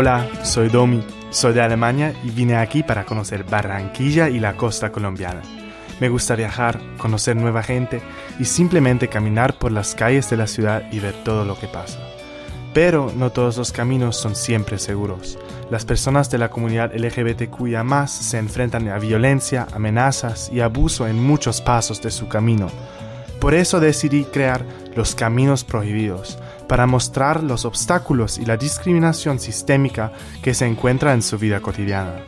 Hola, soy Domi, soy de Alemania y vine aquí para conocer Barranquilla y la costa colombiana. Me gusta viajar, conocer nueva gente y simplemente caminar por las calles de la ciudad y ver todo lo que pasa. Pero no todos los caminos son siempre seguros. Las personas de la comunidad LGBTQIA se enfrentan a violencia, amenazas y abuso en muchos pasos de su camino. Por eso decidí crear los Caminos Prohibidos, para mostrar los obstáculos y la discriminación sistémica que se encuentra en su vida cotidiana.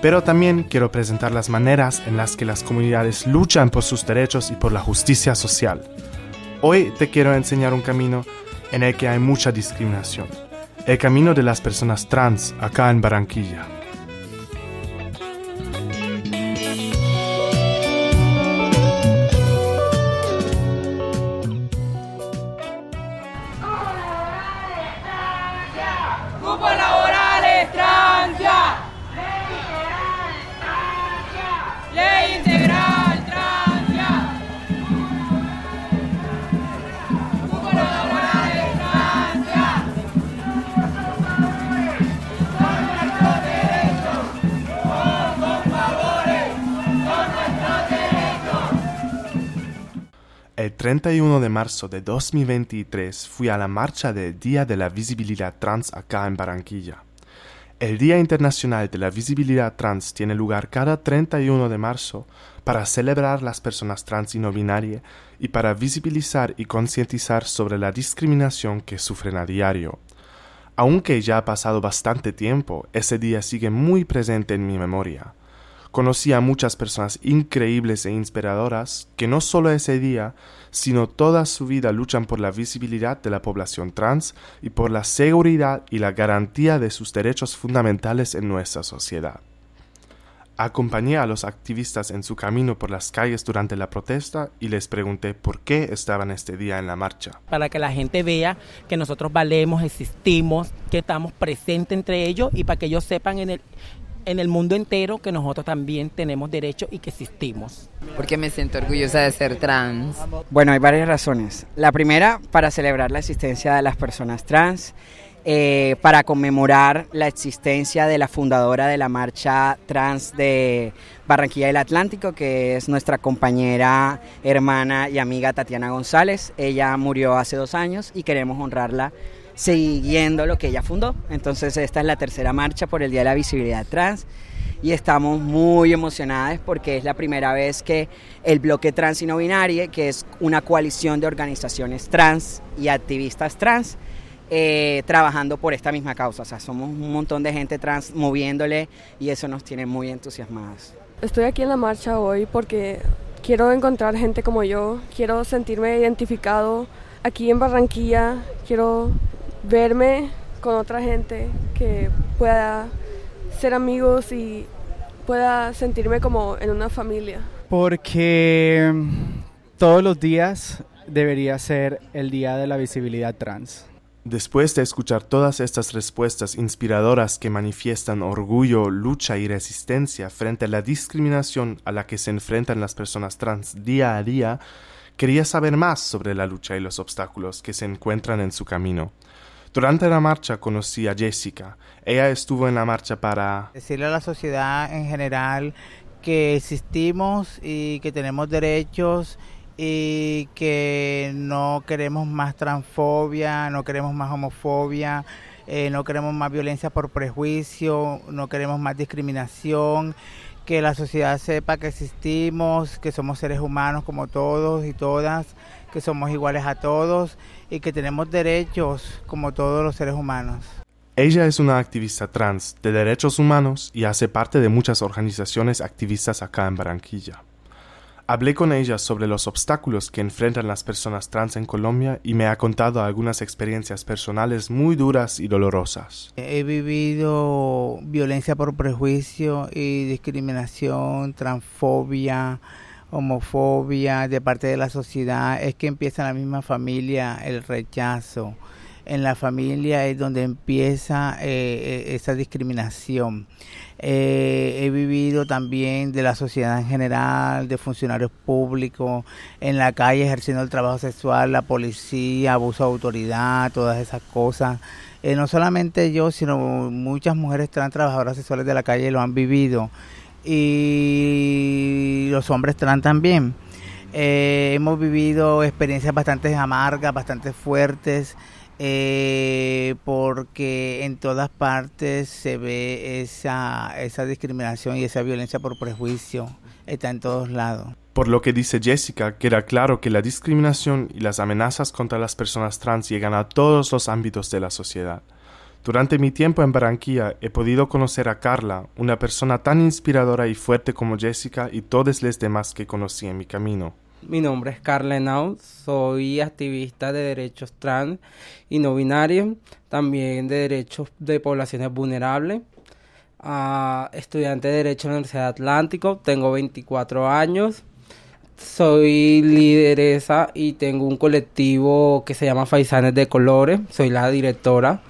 Pero también quiero presentar las maneras en las que las comunidades luchan por sus derechos y por la justicia social. Hoy te quiero enseñar un camino en el que hay mucha discriminación. El camino de las personas trans acá en Barranquilla. El 31 de marzo de 2023 fui a la marcha del Día de la Visibilidad Trans acá en Barranquilla. El Día Internacional de la Visibilidad Trans tiene lugar cada 31 de marzo para celebrar las personas trans y no binarias y para visibilizar y concientizar sobre la discriminación que sufren a diario. Aunque ya ha pasado bastante tiempo, ese día sigue muy presente en mi memoria. Conocí a muchas personas increíbles e inspiradoras que no solo ese día, sino toda su vida luchan por la visibilidad de la población trans y por la seguridad y la garantía de sus derechos fundamentales en nuestra sociedad. Acompañé a los activistas en su camino por las calles durante la protesta y les pregunté por qué estaban este día en la marcha. Para que la gente vea que nosotros valemos, existimos, que estamos presentes entre ellos y para que ellos sepan en el, en el mundo entero que nosotros también tenemos derecho y que existimos. Porque me siento orgullosa de ser trans. Bueno, hay varias razones. La primera, para celebrar la existencia de las personas trans. Eh, para conmemorar la existencia de la fundadora de la marcha trans de Barranquilla del Atlántico, que es nuestra compañera, hermana y amiga Tatiana González. Ella murió hace dos años y queremos honrarla siguiendo lo que ella fundó. Entonces esta es la tercera marcha por el Día de la Visibilidad Trans y estamos muy emocionadas porque es la primera vez que el bloque trans y no binario, que es una coalición de organizaciones trans y activistas trans, eh, trabajando por esta misma causa. O sea, somos un montón de gente trans moviéndole y eso nos tiene muy entusiasmadas. Estoy aquí en la marcha hoy porque quiero encontrar gente como yo, quiero sentirme identificado aquí en Barranquilla, quiero verme con otra gente que pueda ser amigos y pueda sentirme como en una familia. Porque mm, todos los días debería ser el Día de la Visibilidad Trans. Después de escuchar todas estas respuestas inspiradoras que manifiestan orgullo, lucha y resistencia frente a la discriminación a la que se enfrentan las personas trans día a día, quería saber más sobre la lucha y los obstáculos que se encuentran en su camino. Durante la marcha conocí a Jessica. Ella estuvo en la marcha para decirle a la sociedad en general que existimos y que tenemos derechos y que no queremos más transfobia, no queremos más homofobia, eh, no queremos más violencia por prejuicio, no queremos más discriminación, que la sociedad sepa que existimos, que somos seres humanos como todos y todas, que somos iguales a todos y que tenemos derechos como todos los seres humanos. Ella es una activista trans de derechos humanos y hace parte de muchas organizaciones activistas acá en Barranquilla. Hablé con ella sobre los obstáculos que enfrentan las personas trans en Colombia y me ha contado algunas experiencias personales muy duras y dolorosas. He vivido violencia por prejuicio y discriminación, transfobia, homofobia de parte de la sociedad, es que empieza en la misma familia el rechazo, en la familia es donde empieza eh, eh, esa discriminación. Eh, he vivido también de la sociedad en general, de funcionarios públicos, en la calle ejerciendo el trabajo sexual, la policía, abuso de autoridad, todas esas cosas. no solamente yo, sino muchas mujeres trans trabajadoras sexuales de la calle lo han vivido y los hombres trans también. hemos vivido experiencias bastante amargas, bastante fuertes eh, porque en todas partes se ve esa, esa discriminación y esa violencia por prejuicio, está en todos lados. Por lo que dice Jessica, queda claro que la discriminación y las amenazas contra las personas trans llegan a todos los ámbitos de la sociedad. Durante mi tiempo en Barranquilla he podido conocer a Carla, una persona tan inspiradora y fuerte como Jessica y todos los demás que conocí en mi camino. Mi nombre es Carla Henao, soy activista de derechos trans y no binarios, también de derechos de poblaciones vulnerables. Ah, estudiante de Derecho en la Universidad Atlántico, tengo 24 años. Soy lideresa y tengo un colectivo que se llama Faisanes de Colores, soy la directora.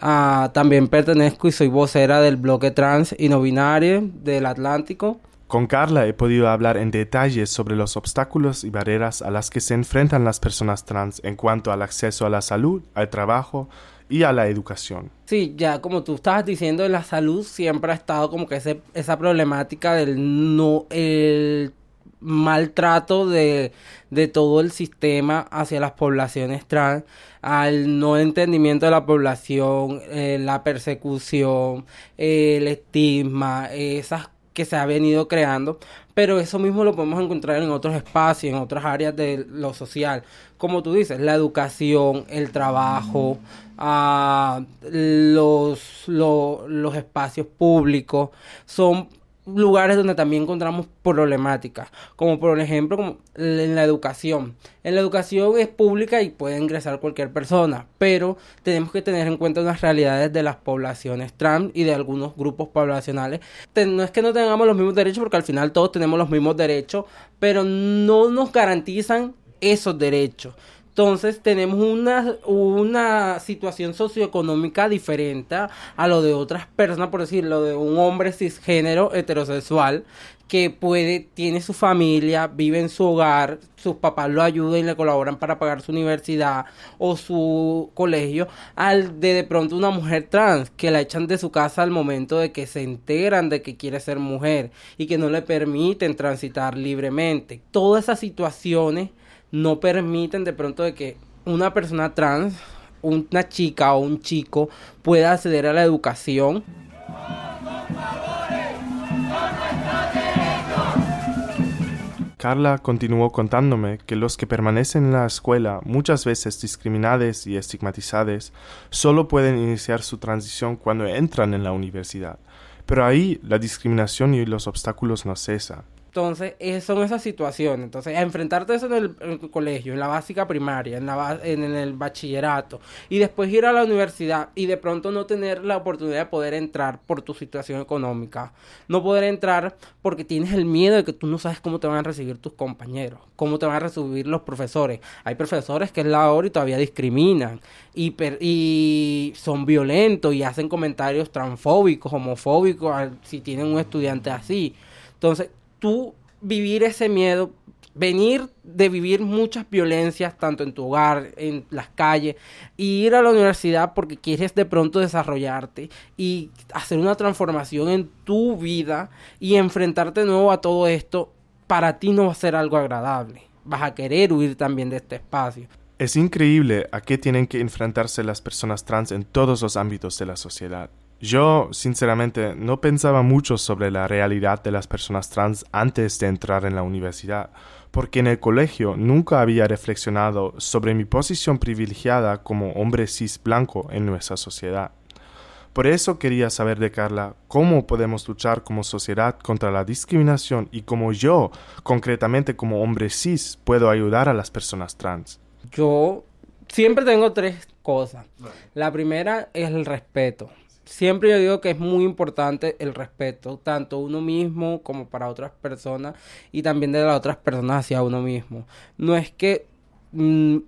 Ah, también pertenezco y soy vocera del bloque trans y no binario del Atlántico. Con Carla he podido hablar en detalle sobre los obstáculos y barreras a las que se enfrentan las personas trans en cuanto al acceso a la salud, al trabajo y a la educación. Sí, ya como tú estabas diciendo, la salud siempre ha estado como que esa problemática del no, el maltrato de, de todo el sistema hacia las poblaciones trans, al no entendimiento de la población, eh, la persecución, el estigma, esas que se ha venido creando, pero eso mismo lo podemos encontrar en otros espacios, en otras áreas de lo social. Como tú dices, la educación, el trabajo, ah, los, los espacios públicos, son lugares donde también encontramos problemáticas, como por ejemplo como en la educación. En la educación es pública y puede ingresar cualquier persona, pero tenemos que tener en cuenta las realidades de las poblaciones trans y de algunos grupos poblacionales. No es que no tengamos los mismos derechos, porque al final todos tenemos los mismos derechos, pero no nos garantizan esos derechos. Entonces tenemos una, una situación socioeconómica diferente a lo de otras personas, por decirlo, de un hombre cisgénero heterosexual que puede, tiene su familia, vive en su hogar, sus papás lo ayudan y le colaboran para pagar su universidad o su colegio, al de de pronto una mujer trans que la echan de su casa al momento de que se enteran de que quiere ser mujer y que no le permiten transitar libremente. Todas esas situaciones no permiten de pronto de que una persona trans, una chica o un chico pueda acceder a la educación. Carla continuó contándome que los que permanecen en la escuela, muchas veces discriminados y estigmatizados, solo pueden iniciar su transición cuando entran en la universidad. Pero ahí la discriminación y los obstáculos no cesan. Entonces, son esas situaciones. Entonces, enfrentarte eso en el, colegio, en la básica primaria, en, la, en, el bachillerato, y después ir a la universidad y de pronto no tener la oportunidad de poder entrar por tu situación económica. No poder entrar porque tienes el miedo de que tú no sabes cómo te van a recibir tus compañeros, cómo te van a recibir los profesores. Hay profesores que es la hora y todavía discriminan y, y son violentos y hacen comentarios transfóbicos, homofóbicos, si tienen un estudiante así. Entonces, tú vivir ese miedo, venir de vivir muchas violencias, tanto en tu hogar, en las calles, y ir a la universidad porque quieres de pronto desarrollarte y hacer una transformación en tu vida y enfrentarte de nuevo a todo esto, para ti no va a ser algo agradable. Vas a querer huir también de este espacio. Es increíble a qué tienen que enfrentarse las personas trans en todos los ámbitos de la sociedad. Yo, sinceramente, no pensaba mucho sobre la realidad de las personas trans antes de entrar en la universidad, porque en el colegio nunca había reflexionado sobre mi posición privilegiada como hombre cis blanco en nuestra sociedad. Por eso quería saber de Carla cómo podemos luchar como sociedad contra la discriminación y cómo yo, concretamente como hombre cis, puedo ayudar a las personas trans. Yo siempre tengo tres cosas. La primera es el respeto siempre yo digo que es muy importante el respeto, tanto uno mismo como para otras personas y también de las otras personas hacia uno mismo. No es que, mm,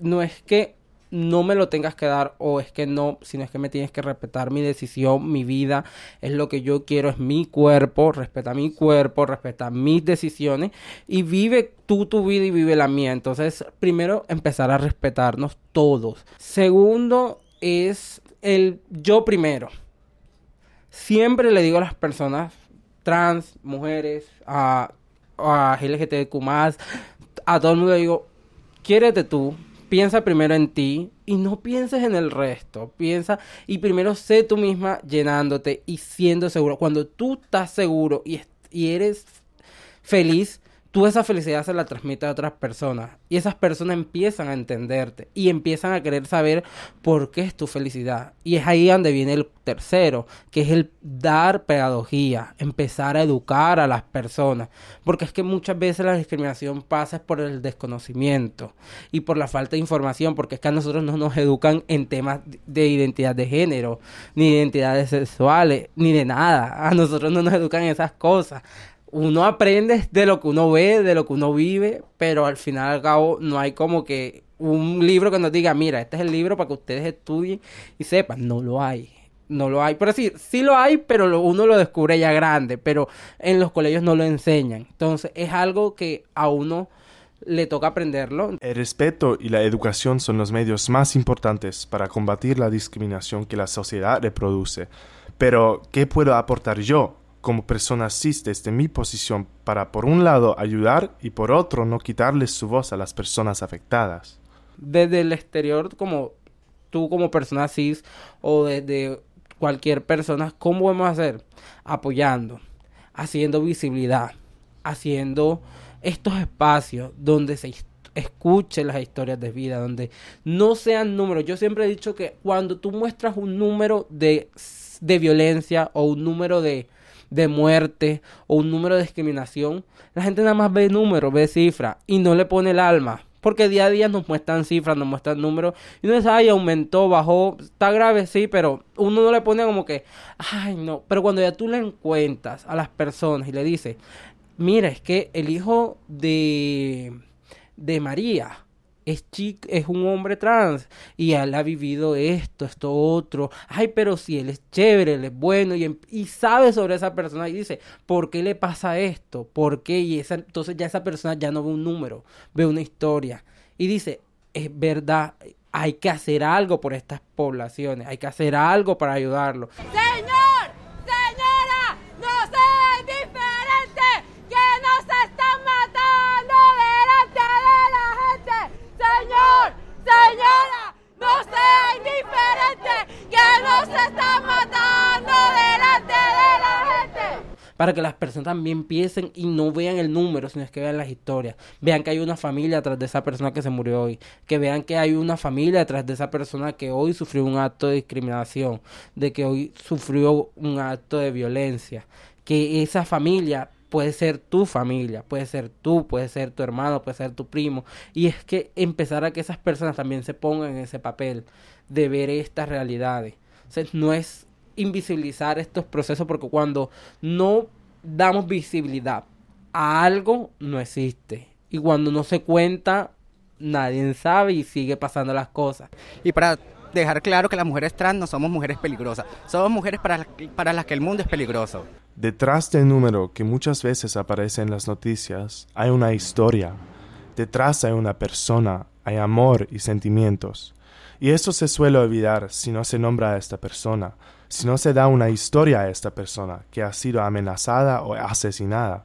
no es que no me lo tengas que dar o es que no, sino es que me tienes que respetar mi decisión, mi vida, es lo que yo quiero, es mi cuerpo, respeta mi cuerpo, respeta mis decisiones y vive tú tu vida y vive la mía. Entonces, primero, empezar a respetarnos todos. Segundo, es el yo primero. Siempre le digo a las personas trans, mujeres, a, a LGTBQ+, a todo el mundo digo, quiérete tú, piensa primero en ti y no pienses en el resto. Piensa y primero sé tú misma llenándote y siendo seguro. Cuando tú estás seguro y eres feliz, tú esa felicidad se la transmites a otras personas y esas personas empiezan a entenderte y empiezan a querer saber por qué es tu felicidad. Y es ahí donde viene el tercero, que es el dar pedagogía, empezar a educar a las personas, porque es que muchas veces la discriminación pasa por el desconocimiento y por la falta de información, porque es que a nosotros no nos educan en temas de identidad de género, ni identidades sexuales, ni de nada. A nosotros no nos educan en esas cosas uno aprende de lo que uno ve, de lo que uno vive, pero al final al cabo no hay como que un libro que nos diga, mira, este es el libro para que ustedes estudien y sepan. No lo hay. No lo hay. Por decir, sí lo hay, pero uno lo descubre ya grande, pero en los colegios no lo enseñan. Entonces es algo que a uno le toca aprenderlo. El respeto y la educación son los medios más importantes para combatir la discriminación que la sociedad reproduce. Pero, ¿qué puedo aportar yo como persona cis desde mi posición para por un lado ayudar y por otro no quitarles su voz a las personas afectadas. Desde el exterior, como tú como persona cis o desde cualquier persona, ¿cómo a hacer? Apoyando, haciendo visibilidad, haciendo estos espacios donde se escuche las historias de vida, donde no sean números. Yo siempre he dicho que cuando tú muestras un número de, de violencia o un número de, de muerte o un número de discriminación, la gente nada más ve números, ve cifras y no le pone el alma. Porque día a día nos muestran cifras, nos muestran números. Y uno dice, ay, aumentó, bajó, está grave, sí, pero uno no le pone como que, ay, no. Pero cuando ya tú le encuentras a las personas y le dices, mira, es que el hijo de, de María es, es un hombre trans y él ha vivido esto, esto otro. Ay, pero si él es chévere, él es bueno y, em, y sabe sobre esa persona y dice, ¿por qué le pasa esto? ¿Por qué? Y esa, entonces ya esa persona ya no ve un número, ve una historia y dice, es verdad, hay que hacer algo por estas poblaciones, hay que hacer algo para ayudarlo. Señor, señora, no sean diferente, que nos están matando delante de la gente. Señor, señora, no sea indiferente, que Para que las personas también piensen y no vean el número, sino es que vean las historias. Vean que hay una familia detrás de esa persona que se murió hoy. Que vean que hay una familia detrás de esa persona que hoy sufrió un acto de discriminación. De que hoy sufrió un acto de violencia. Que esa familia puede ser tu familia, puede ser tú, puede ser tu hermano, puede ser tu primo. Y es que empezar a que esas personas también se pongan en ese papel de ver estas realidades. O sea, no es invisibilizar estos procesos porque cuando no damos visibilidad a algo, no existe. Y cuando no se cuenta, nadie sabe y sigue pasando las cosas. Y para dejar claro que las mujeres trans no somos mujeres peligrosas, somos mujeres para, para las que el mundo es peligroso. Detrás del número que muchas veces aparece en las noticias hay una historia. Detrás hay una persona, hay amor y sentimientos. Y eso se suele olvidar si no se nombra a esta persona, si no se da una historia a esta persona que ha sido amenazada o asesinada.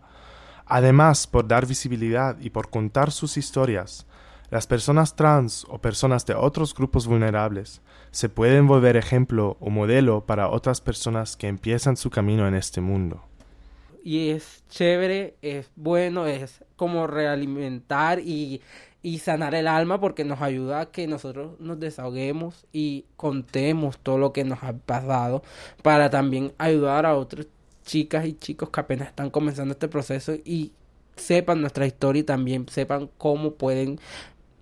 Además, por dar visibilidad y por contar sus historias, las personas trans o personas de otros grupos vulnerables se pueden volver ejemplo o modelo para otras personas que empiezan su camino en este mundo. Y es chévere, es bueno, es como realimentar y, y sanar el alma porque nos ayuda a que nosotros nos desahoguemos y contemos todo lo que nos ha pasado para también ayudar a otras chicas y chicos que apenas están comenzando este proceso y sepan nuestra historia y también sepan cómo pueden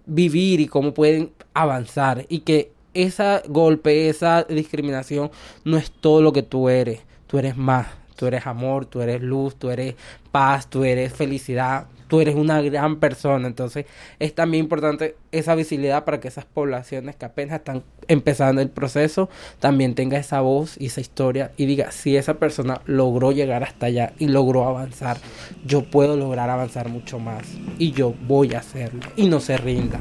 vivir y cómo pueden avanzar y que ese golpe, esa discriminación no es todo lo que tú eres, tú eres más, tú eres amor, tú eres luz, tú eres paz, tú eres felicidad, tú eres una gran persona. Entonces es también importante esa visibilidad para que esas poblaciones que apenas están empezando el proceso también tenga esa voz y esa historia y diga, si esa persona logró llegar hasta allá y logró avanzar, yo puedo lograr avanzar mucho más y yo voy a hacerlo y no se rinda.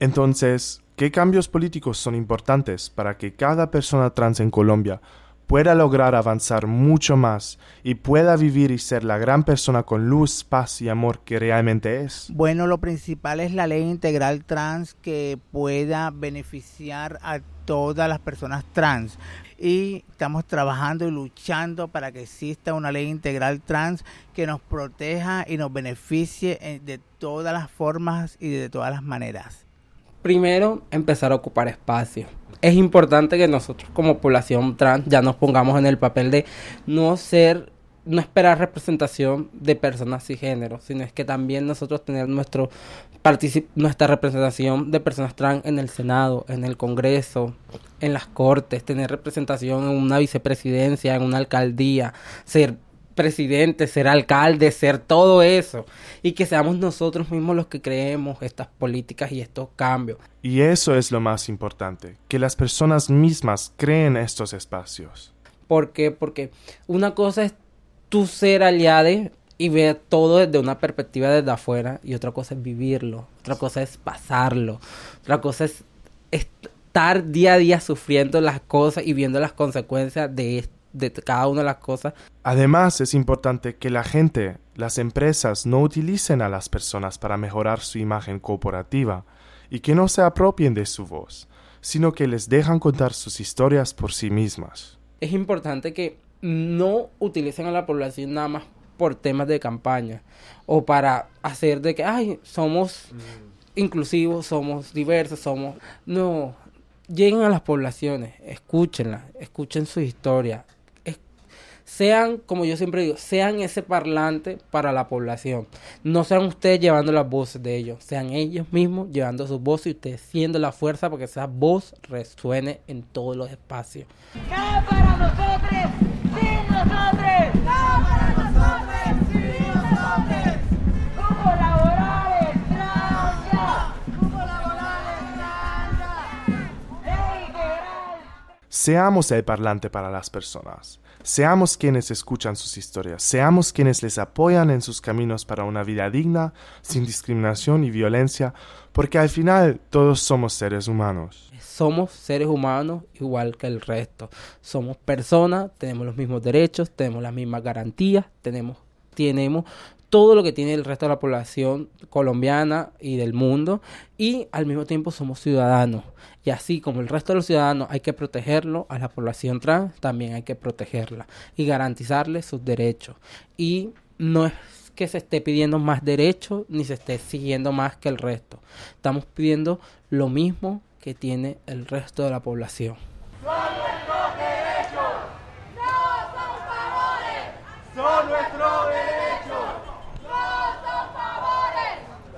Entonces, ¿qué cambios políticos son importantes para que cada persona trans en Colombia pueda lograr avanzar mucho más y pueda vivir y ser la gran persona con luz, paz y amor que realmente es? Bueno, lo principal es la ley integral trans que pueda beneficiar a todas las personas trans. Y estamos trabajando y luchando para que exista una ley integral trans que nos proteja y nos beneficie eh, de todas las formas y de todas las maneras. Primero, empezar a ocupar espacio. Es importante que nosotros como población trans ya nos pongamos en el papel de no ser, no esperar representación de personas género, sino es que también nosotros tener nuestro nuestra representación de personas trans en el Senado, en el Congreso, en las Cortes, tener representación en una vicepresidencia, en una alcaldía, ser presidente, ser alcalde, ser todo eso. Y que seamos nosotros mismos los que creemos estas políticas y estos cambios. Y eso es lo más importante, que las personas mismas creen estos espacios. ¿Por qué? Porque una cosa es tú ser aliade y ver todo desde una perspectiva desde afuera y otra cosa es vivirlo, otra cosa es pasarlo, otra cosa es estar día a día sufriendo las cosas y viendo las consecuencias de esto de cada una de las cosas. Además, es importante que la gente, las empresas, no utilicen a las personas para mejorar su imagen corporativa y que no se apropien de su voz, sino que les dejan contar sus historias por sí mismas. Es importante que no utilicen a la población nada más por temas de campaña o para hacer de que, ay, somos inclusivos, somos diversos, somos... No, lleguen a las poblaciones, escúchenlas, escuchen su historia, sean, como yo siempre digo, sean ese parlante para la población. No sean ustedes llevando las voces de ellos, sean ellos mismos llevando sus voces y ustedes siendo la fuerza para que esa voz resuene en todos los espacios. para nosotros! ¡Sin nosotros! para nosotros! ¡Sin nosotros! ¡Cupo laborales! ¡Francia! ¡Cupo laborales! ¡Francia! ¡Ley integral! Seamos el parlante para las personas. Seamos quienes escuchan sus historias, seamos quienes les apoyan en sus caminos para una vida digna, sin discriminación y violencia, porque al final todos somos seres humanos. Somos seres humanos igual que el resto. Somos personas, tenemos los mismos derechos, tenemos las mismas garantías, tenemos, tenemos todo lo que tiene el resto de la población colombiana y del mundo y al mismo tiempo somos ciudadanos. Y así como el resto de los ciudadanos hay que protegerlo a la población trans también hay que protegerla y garantizarle sus derechos. Y no es que se esté pidiendo más derechos ni se esté siguiendo más que el resto. Estamos pidiendo lo mismo que tiene el resto de la población ¡Son nuestros derechos! ¡No son favores! ¡Son nuestros derechos! ¡No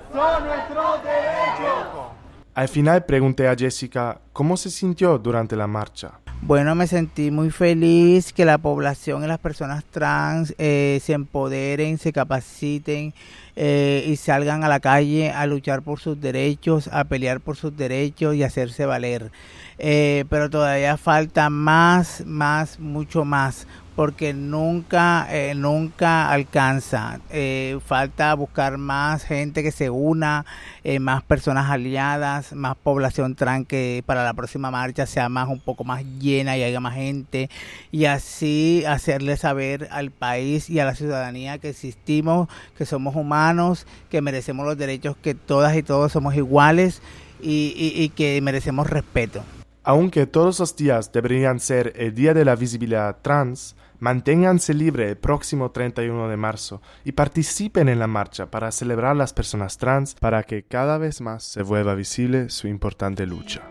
son nuestros derechos! Al final pregunté a Jessica cómo se sintió durante la marcha. Bueno, me sentí muy feliz que la población y las personas trans eh, se empoderen, se capaciten eh, y salgan a la calle a luchar por sus derechos, a pelear por sus derechos y hacerse valer. Eh, pero todavía falta más, más, mucho más, porque nunca, eh, nunca alcanza. Eh, falta buscar más gente que se una, eh, más personas aliadas, más población trans que para la próxima marcha sea más un poco más llena y haya más gente y así hacerle saber al país y a la ciudadanía que existimos, que somos humanos, que merecemos los derechos, que todas y todos somos iguales y, y, y que merecemos respeto. Aunque todos los días deberían ser el Día de la Visibilidad Trans, manténganse libre el próximo 31 de marzo y participen en la marcha para celebrar las personas trans para que cada vez más se vuelva visible su importante lucha.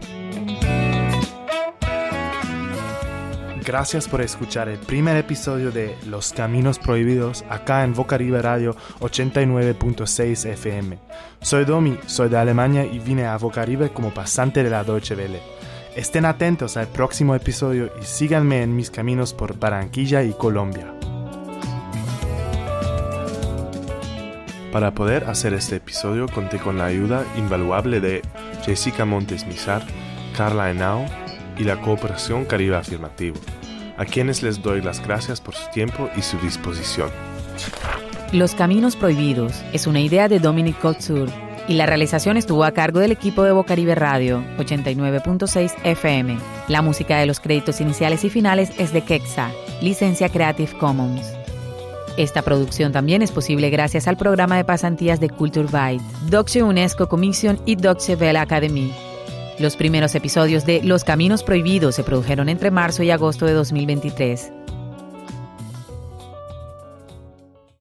Gracias por escuchar el primer episodio de Los Caminos Prohibidos acá en Vocaribe Radio 89.6 FM. Soy Domi, soy de Alemania y vine a Vocaribe como pasante de la Deutsche Welle. Estén atentos al próximo episodio y síganme en mis caminos por Barranquilla y Colombia. Para poder hacer este episodio conté con la ayuda invaluable de Jessica Montes Mizar, Carla Henao y la cooperación Caribe Afirmativo, a quienes les doy las gracias por su tiempo y su disposición. Los Caminos Prohibidos es una idea de Dominic Couture y la realización estuvo a cargo del equipo de Bocaribe Radio 89.6 FM. La música de los créditos iniciales y finales es de Kexa, licencia Creative Commons. Esta producción también es posible gracias al programa de pasantías de Culture Byte, Deutsche UNESCO Commission y Deutsche Welle Academy. Los primeros episodios de Los Caminos Prohibidos se produjeron entre marzo y agosto de 2023.